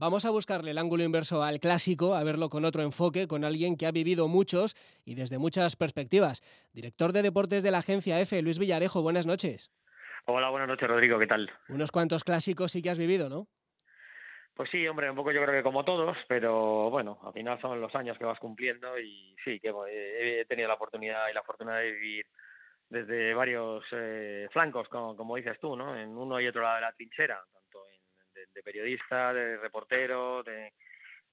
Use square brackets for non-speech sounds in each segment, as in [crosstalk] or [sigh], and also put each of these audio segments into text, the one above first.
Vamos a buscarle el ángulo inverso al clásico, a verlo con otro enfoque, con alguien que ha vivido muchos y desde muchas perspectivas. Director de deportes de la agencia F, Luis Villarejo, buenas noches. Hola, buenas noches, Rodrigo, ¿qué tal? Unos cuantos clásicos sí que has vivido, ¿no? Pues sí, hombre, un poco yo creo que como todos, pero bueno, al final son los años que vas cumpliendo y sí, que he tenido la oportunidad y la fortuna de vivir desde varios eh, flancos, como, como, dices tú, ¿no? En uno y otro lado de la trinchera, de, periodista, de reportero, de,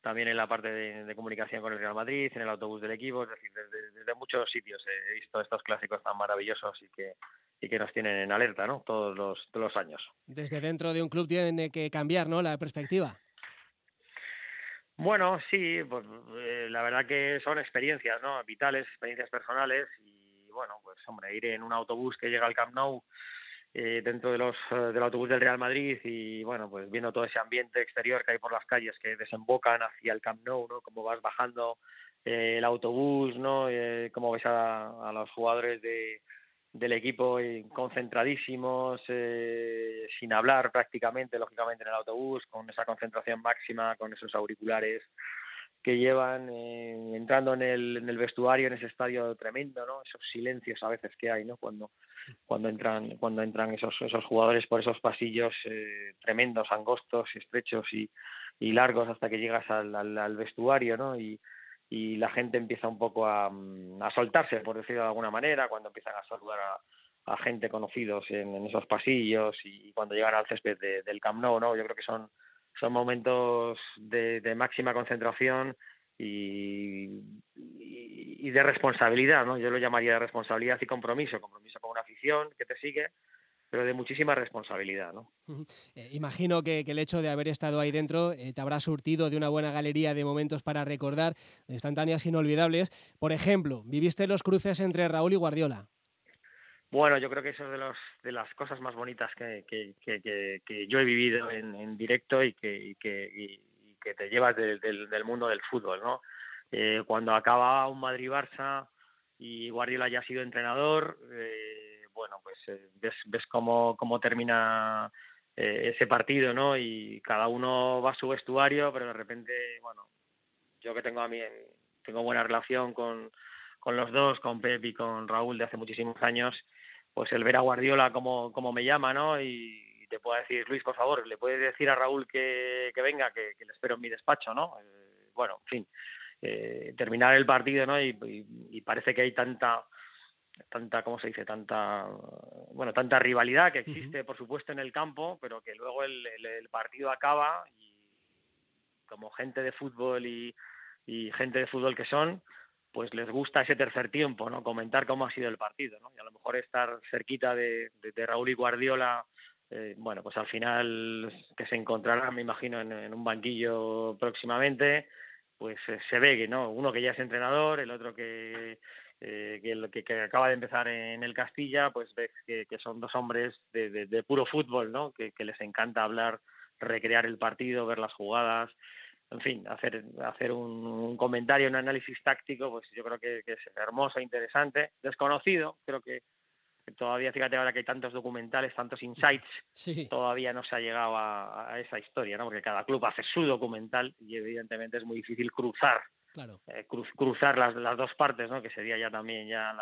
también en la parte de, comunicación con el Real Madrid, en el autobús del equipo, es decir, desde, muchos sitios he visto estos clásicos tan maravillosos y que, y que nos tienen en alerta, ¿no? Todos los, todos los años. Desde dentro de un club tiene que cambiar, ¿no? La perspectiva. Bueno, sí, pues eh, la verdad que son experiencias, ¿no? Vitales, experiencias personales y bueno, pues hombre, ir en un autobús que llega al Camp Nou eh, dentro de los eh, del autobús del Real Madrid y bueno, pues viendo todo ese ambiente exterior que hay por las calles que desembocan hacia el Camp Nou, ¿no? Como vas bajando el autobús, ¿no? cómo ves a los jugadores de del equipo concentradísimos, eh, sin hablar prácticamente, lógicamente, en el autobús, con esa concentración máxima, con esos auriculares que llevan, eh, entrando en el, en el vestuario, en ese estadio tremendo, ¿no? Esos silencios a veces que hay, ¿no? Cuando, cuando entran, cuando entran esos, esos jugadores por esos pasillos eh, tremendos, angostos, estrechos y, y largos hasta que llegas al, al, al vestuario, ¿no? Y, y la gente empieza un poco a, mm, a soltarse, por decirlo de alguna manera, cuando empiezan a saludar a, gente conocidos en, esos pasillos y cuando llegan al césped del Camp Nou, ¿no? Yo creo que son, son momentos de, máxima concentración y, y, de responsabilidad, ¿no? Yo lo llamaría de responsabilidad y compromiso, compromiso con una afición que te sigue, pero de muchísima responsabilidad. ¿no? Eh, imagino que, el hecho de haber estado ahí dentro eh, te habrá surtido de una buena galería de momentos para recordar, de instantáneas inolvidables. Por ejemplo, viviste los cruces entre Raúl y Guardiola. Bueno, yo creo que eso es de, los, de las cosas más bonitas que, que, que, yo he vivido en, directo y que, que, te llevas del, del, mundo del fútbol. ¿no? Eh, cuando acaba un Madrid-Barça y Guardiola ya ha sido entrenador, eh, bueno, pues eh, ves, ves cómo, cómo termina eh, ese partido, ¿no? Y cada uno va a su vestuario, pero de repente, bueno, yo que tengo a mí, tengo buena relación con, con los dos, con Pep y con Raúl de hace muchísimos años, pues el ver a Guardiola como, como me llama, ¿no? Y, te puedo decir, Luis, por favor, le puedes decir a Raúl que, que venga, que, le espero en mi despacho, ¿no? Eh, bueno, en fin, terminar el partido, ¿no? y, y, parece que hay tanta tanta, ¿cómo se dice? Tanta, bueno, tanta rivalidad que existe, por supuesto, en el campo, pero que luego el, el, partido acaba y como gente de fútbol y, y, gente de fútbol que son, pues les gusta ese tercer tiempo, ¿no? Comentar cómo ha sido el partido, ¿no? Y a lo mejor estar cerquita de, Raúl y Guardiola, eh, bueno, pues al final que se encontrarán, me imagino, en, en un banquillo próximamente, pues eh, se ve que, ¿no? Uno que ya es entrenador, el otro que eh, que, que, acaba de empezar en el Castilla, pues ves que, son dos hombres de, puro fútbol, ¿no? Que, les encanta hablar, recrear el partido, ver las jugadas, en fin, hacer, hacer un, comentario, un análisis táctico, pues yo creo que, es hermoso, interesante, desconocido, creo que todavía, fíjate ahora que hay tantos documentales, tantos insights, [laughs] todavía no se ha llegado a, a, esa historia, ¿no? Porque cada club hace su documental y evidentemente es muy difícil cruzar eh, cruzar las, las dos partes, ¿no? Que sería ya también ya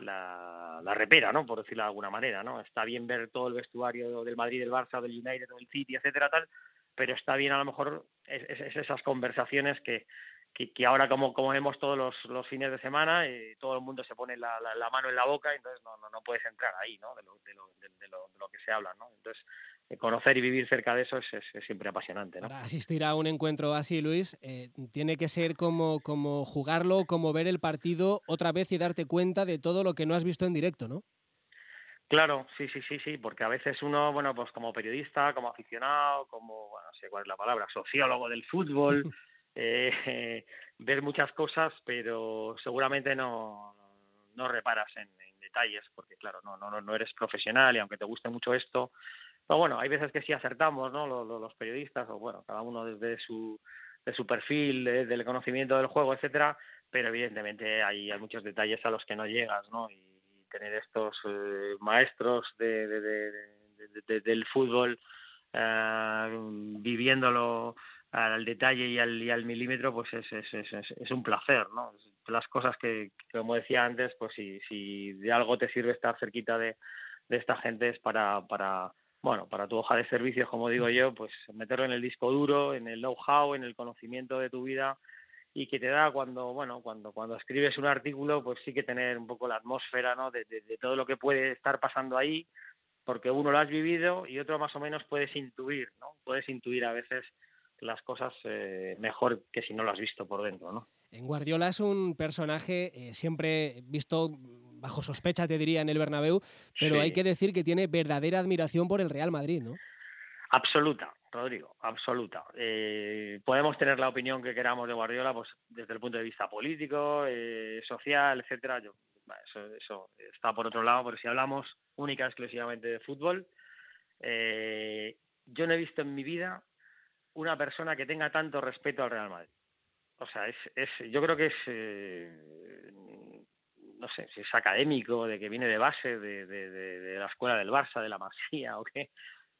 la, la, repera, ¿no? Por decirlo de alguna manera, ¿no? Está bien ver todo el vestuario del Madrid, del Barça, del United, del City, etcétera, tal, pero está bien a lo mejor es esas conversaciones que, que, ahora como, como vemos todos los, los fines de semana, y todo el mundo se pone la, la, mano en la boca, entonces no, no, no puedes entrar ahí, ¿no? De lo, de lo, de, lo, de lo que se habla, ¿no? Entonces, eh, conocer y vivir cerca de eso es, es, siempre apasionante. ¿no? Para asistir a un encuentro así, Luis, eh, tiene que ser como, como jugarlo, como ver el partido otra vez y darte cuenta de todo lo que no has visto en directo, ¿no? Claro, sí, sí, sí, sí, porque a veces uno, bueno, pues como periodista, como aficionado, como, bueno, no sé cuál es la palabra, sociólogo del fútbol, [laughs] eh, [laughs] ver muchas cosas, pero seguramente no, no reparas en, detalles, porque claro, no, no, no eres profesional y aunque te guste mucho esto, pero bueno, hay veces que sí acertamos, ¿no? Los, los periodistas, o bueno, cada uno desde su, de su perfil, del conocimiento del juego, etcétera, pero evidentemente hay, hay muchos detalles a los que no llegas, ¿no? Y, tener estos eh, maestros de, de, de, del fútbol eh, viviéndolo al detalle y al, y al milímetro, pues es, es, es, es, un placer, ¿no? Las cosas que, como decía antes, pues si, si de algo te sirve estar cerquita de, de esta gente es para, para, bueno, para tu hoja de servicios, como digo yo, pues meterlo en el disco duro, en el know-how, en el conocimiento de tu vida y que te da cuando, bueno, cuando, cuando escribes un artículo, pues sí que tener un poco la atmósfera, ¿no? De, de, todo lo que puede estar pasando ahí, porque uno lo has vivido y otro más o menos puedes intuir, ¿no? Puedes intuir a veces las cosas eh, mejor que si no lo has visto por dentro, ¿no? En Guardiola es un personaje eh, siempre visto bajo sospecha, te diría, en el Bernabéu, pero hay que decir que tiene verdadera admiración por el Real Madrid, ¿no? Absoluta, Rodrigo, absoluta. Eh, podemos tener la opinión que queramos de Guardiola, pues desde el punto de vista político, social, etcétera. Yo, eso, eso está por otro lado, pero si hablamos única y exclusivamente de fútbol, yo no he visto en mi vida una persona que tenga tanto respeto al Real Madrid. O sea, es, es yo creo que es, eh, no sé, si es académico, de que viene de base, de, de, de, la escuela del Barça, de la Masía [laughs] o qué,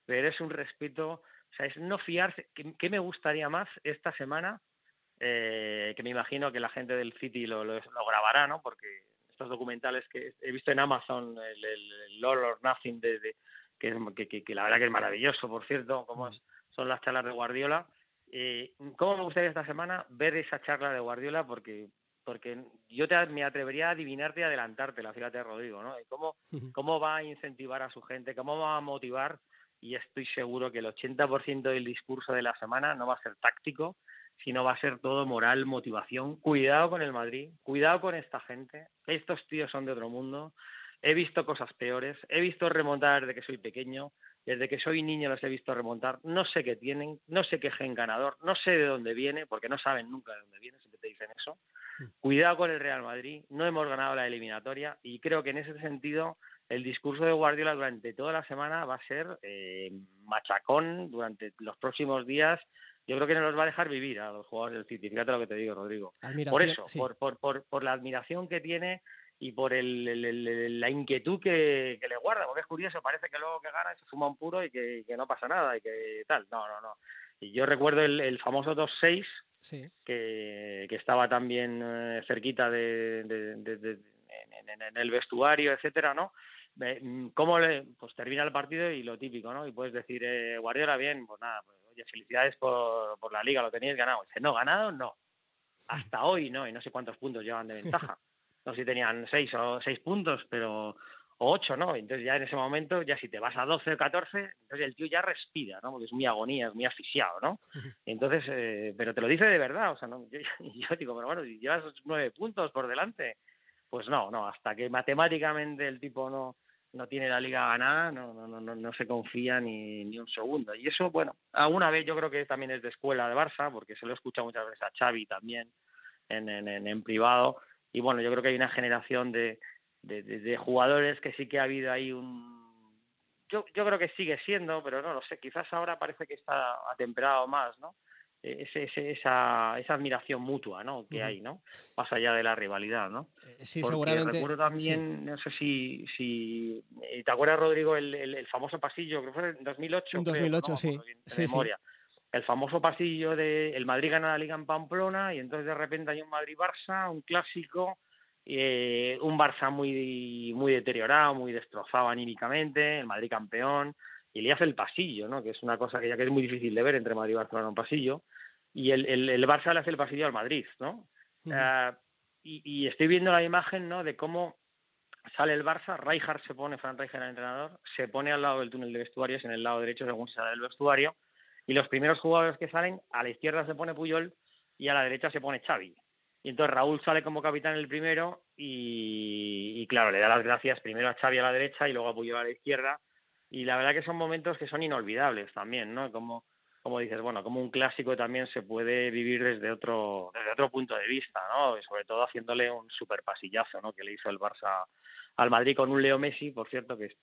pero es un respeto, o sea, es no fiarse. ¿Qué, me gustaría más esta semana? Eh, que me imagino que la gente del City lo, lo, grabará, ¿no? Porque estos documentales que he visto en Amazon, el, el, Lord or Nothing, de, que, que, que, la verdad que es maravilloso, por cierto, como es son las charlas de Guardiola. Eh, ¿Cómo me gustaría esta semana ver esa charla de Guardiola? Porque porque yo te, me atrevería a adivinarte y adelantártela, fíjate, Rodrigo, ¿no? ¿Cómo, [laughs] ¿Cómo va a incentivar a su gente? ¿Cómo va a motivar? Y estoy seguro que el 80% del discurso de la semana no va a ser táctico, sino va a ser todo moral, motivación. Cuidado con el Madrid, cuidado con esta gente. Estos tíos son de otro mundo. He visto cosas peores, he visto remontar desde que soy pequeño, desde que soy niño los he visto remontar, no sé qué tienen, no sé qué gen ganador, no sé de dónde viene, porque no saben nunca de dónde viene, siempre te dicen eso. Cuidado con el Real Madrid, no hemos ganado la eliminatoria y creo que en ese sentido el discurso de Guardiola durante toda la semana va a ser eh, machacón durante los próximos días. Yo creo que no los va a dejar vivir a los jugadores del City. Fíjate lo que te digo, Rodrigo. por eso, por, por, por, por la admiración que tiene y por el, la inquietud que, le guarda, porque es curioso, parece que luego que gana se fuma un puro y que, no pasa nada y que tal. No, no, no. Y yo recuerdo el, famoso 2-6, que, que, estaba también eh, cerquita de, en, el vestuario, etcétera, ¿no? Mm, ¿Cómo le, pues termina el partido y lo típico, ¿no? Y puedes decir, eh, Guardiola, bien, pues nada, pues oye, felicidades por, por la liga, lo teníais ganado. Dice, no, ganado no. Hasta [laughs] hoy no, y no sé cuántos puntos llevan de ventaja. no sé si tenían seis o seis puntos, pero o ocho, ¿no? Entonces ya en ese momento, ya si te vas a 12 o 14, entonces el tío ya respira, ¿no? Porque es muy agonía, es muy asfixiado, ¿no? [laughs] Entonces, eh, pero te lo dice de verdad, o sea, ¿no? yo, [laughs] yo digo, pero bueno, si llevas nueve puntos por delante, pues no, no, hasta que matemáticamente el tipo no, no tiene la liga ganada, no, no, no, no se confía ni, ni un segundo. Y eso, bueno, alguna vez yo creo que también es de escuela de Barça, porque se lo he escuchado muchas veces a Xavi también en, en, en privado, y bueno, yo creo que hay una generación de, de, jugadores que sí que ha habido ahí un... Yo, yo creo que sigue siendo, pero no lo sé, quizás ahora parece que está atemperado más, ¿no? E, ese, esa, esa admiración mutua ¿no? que hay, ¿no? Más allá de la rivalidad, ¿no? Eh, sí, seguramente. Recuerdo también, no sé si, si... ¿Te acuerdas, Rodrigo, el, el, famoso pasillo? Creo que fue en 2008. En 2008, sí. sí, memoria. El famoso pasillo de el Madrid gana la Liga en Pamplona y entonces de repente hay un Madrid-Barça, un clásico eh, un Barça muy, muy deteriorado, muy destrozado anímicamente, el Madrid campeón, y le hace el pasillo, ¿no? que es una cosa que ya que es muy difícil de ver entre Madrid y Barcelona un pasillo, y el, el, el Barça le hace el pasillo al Madrid, ¿no? Uh, y, y, estoy viendo la imagen, ¿no? De cómo sale el Barça, Rijkaard se pone, Fran Rijkaard el entrenador, se pone al lado del túnel de vestuarios, en el lado derecho según se sale del vestuario, y los primeros jugadores que salen, a la izquierda se pone Puyol y a la derecha se pone Xavi. Y entonces Raúl sale como capitán el primero y, claro, le da las gracias primero a Xavi a la derecha y luego a Puyol a la izquierda. Y la verdad que son momentos que son inolvidables también, ¿no? Como, como dices, bueno, como un clásico también se puede vivir desde otro, desde otro punto de vista, ¿no? Y sobre todo haciéndole un super pasillazo, ¿no? Que le hizo el Barça al Madrid con un Leo Messi, por cierto, que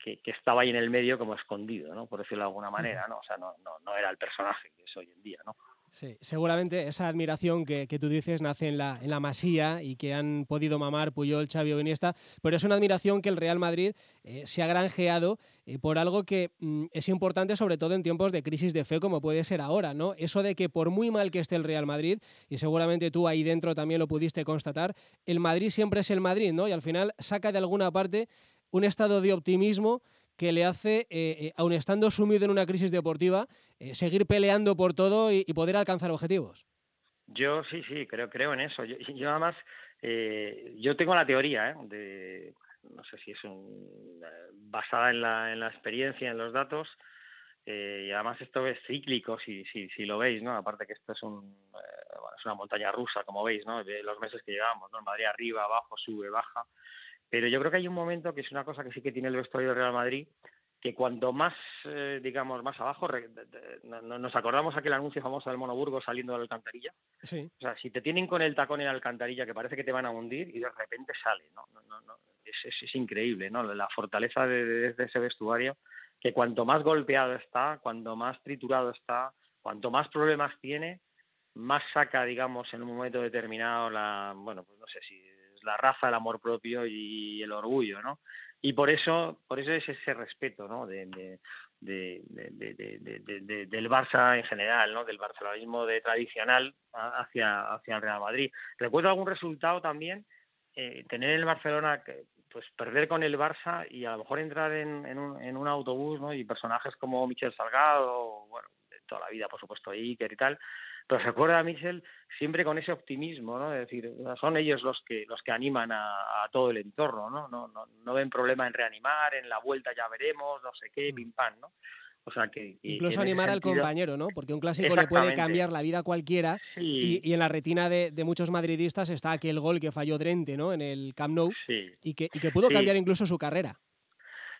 que, estaba ahí en el medio como escondido, ¿no? Por decirlo de alguna manera, ¿no? O sea, no, no, no era el personaje que es hoy en día, ¿no? Sí, seguramente esa admiración que, tú dices nace en la, en la masía y que han podido mamar Puyol, Xavi o Iniesta, pero es una admiración que el Real Madrid eh, se ha granjeado eh, por algo que mm, es importante sobre todo en tiempos de crisis de fe como puede ser ahora, ¿no? Eso de que por muy mal que esté el Real Madrid, y seguramente tú ahí dentro también lo pudiste constatar, el Madrid siempre es el Madrid, ¿no? Y al final saca de alguna parte un estado de optimismo que le hace, eh, eh, aun estando sumido en una crisis deportiva, eh, seguir peleando por todo y, poder alcanzar objetivos. Yo sí, sí, creo, creo en eso. Yo, yo además, yo tengo la teoría, de, no sé si es basada en la, en la experiencia, en los datos, y además esto es cíclico, si, si, si lo veis, ¿no? Aparte que esto es, un, es una montaña rusa, como veis, ¿no? De los meses que llevamos, ¿no? Madrid arriba, abajo, sube, baja. Pero yo creo que hay un momento que es una cosa que sí que tiene el vestuario del Real Madrid, que cuanto más, eh, digamos, más abajo, nos acordamos aquel anuncio famoso del Monoburgo saliendo de la alcantarilla. Sí. O sea, si te tienen con el tacón en la alcantarilla que parece que te van a hundir y de repente sale, ¿no? es, es, increíble, ¿no? La fortaleza de, ese vestuario, que cuanto más golpeado está, cuanto más triturado está, cuanto más problemas tiene, más saca, digamos, en un momento determinado la, bueno, pues no sé si la raza, el amor propio y el orgullo, ¿no? Y por eso, por eso es ese respeto, ¿no? De, del Barça en general, ¿no? Del barcelonismo de tradicional hacia, hacia el Real Madrid. Recuerdo algún resultado también, eh, tener el Barcelona pues perder con el Barça y a lo mejor entrar en, en, un, en un autobús, ¿no? Y personajes como Michel Salgado, bueno, de toda la vida, por supuesto, Iker y tal, pero se acuerda a Michel siempre con ese optimismo, ¿no? Es decir, son ellos los que los que animan a, todo el entorno, ¿no? No, no, no ven problema en reanimar, en la vuelta ya veremos, no sé qué, mm. pim pam, ¿no? O sea que incluso animar al compañero, ¿no? Porque un clásico le puede cambiar la vida a cualquiera y, en la retina de, muchos madridistas está aquel gol que falló Drente, ¿no? En el Camp Nou y, que, y que pudo cambiar incluso su carrera.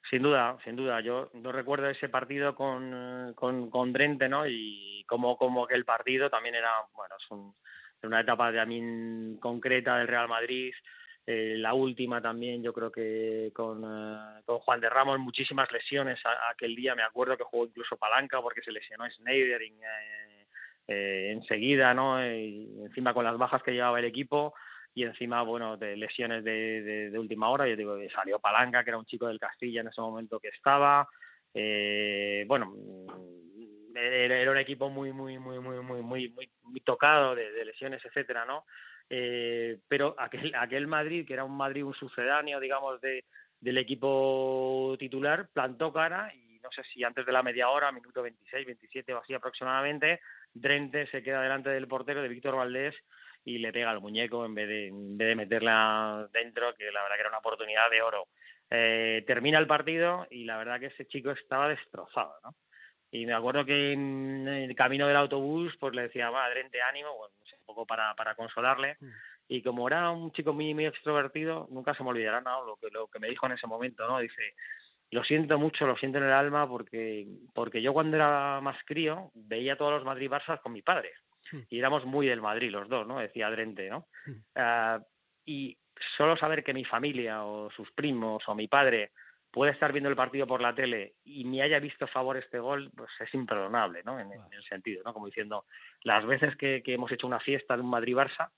Sin duda, sin duda. Yo no recuerdo ese partido con, con, con Drente, ¿no? Y como, como que el partido también era, bueno, es una etapa también concreta del Real Madrid. Eh, la última también, yo creo que con, eh, con Juan de Ramos, muchísimas lesiones aquel día. Me acuerdo que jugó incluso palanca porque se lesionó Schneider eh, enseguida, ¿no? Y encima con las bajas que llevaba el equipo y encima, bueno, de lesiones de, de, última hora, yo digo, salió Palanca, que era un chico del Castilla en ese momento que estaba, eh, bueno, era, un equipo muy, muy, muy, muy, muy, muy, muy, tocado de, lesiones, etcétera, ¿no? Eh, pero aquel, aquel Madrid, que era un Madrid, un sucedáneo, digamos, de, del equipo titular, plantó cara y no sé si antes de la media hora, minuto 26, 27 o así aproximadamente, Drente se queda delante del portero de Víctor Valdés y le pega al muñeco en vez de, en vez de meterla dentro, que la verdad que era una oportunidad de oro. Eh, termina el partido y la verdad que ese chico estaba destrozado, ¿no? Y me acuerdo que en el camino del autobús pues le decía, va, adrente, ánimo, bueno, un poco para, para consolarle. Mm. Y como era un chico muy, muy extrovertido, nunca se me olvidará ¿no? lo, que, lo que me dijo en ese momento, ¿no? Dice, lo siento mucho, lo siento en el alma, porque, porque yo cuando era más crío veía todos los Madrid-Barça con mi padre. Hmm. y éramos muy del Madrid los dos, ¿no? Decía Drente, ¿no? Hmm. Ah, y solo saber que mi familia o sus primos o mi padre puede estar viendo el partido por la tele y me haya visto a favor este gol, pues es imperdonable, ¿no? En, el sentido, ¿no? Como diciendo, las veces que, hemos hecho una fiesta de un Madrid-Barça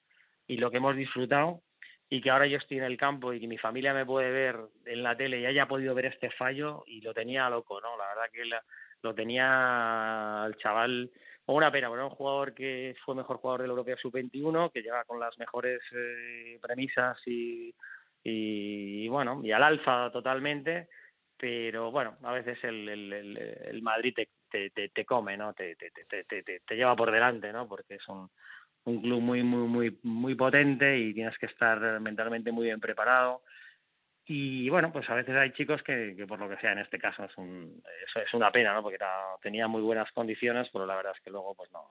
y lo que hemos disfrutado y que ahora yo estoy en el campo y que mi familia me puede ver en la tele y haya podido ver este fallo y lo tenía loco, ¿no? La verdad que lo tenía el chaval una pena, bueno, un jugador que fue mejor jugador del Europeo Sub-21, que llega con las mejores eh, premisas y, y, bueno, y al alfa totalmente, pero bueno, a veces el, el, Madrid te, te, te, come, ¿no? Te, te, te, te, lleva por delante, ¿no? Porque es un, un club muy, muy, muy, muy potente y tienes que estar mentalmente muy bien preparado y bueno, pues a veces hay chicos que, que por lo que sea, en este caso es, un, es, una pena, ¿no? Porque tenía muy buenas condiciones, pero la verdad es que luego pues no,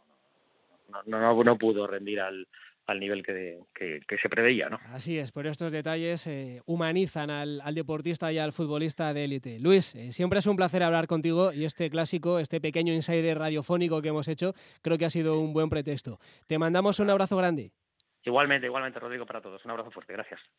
no, no, no pudo rendir al, al nivel que, que, se preveía. ¿no? Así es, por estos detalles eh, humanizan al, al, deportista y al futbolista de élite. Luis, eh, siempre es un placer hablar contigo y este clásico, este pequeño insider radiofónico que hemos hecho, creo que ha sido un buen pretexto. Te mandamos un abrazo grande. Igualmente, igualmente, Rodrigo, para todos. Un abrazo fuerte. Gracias.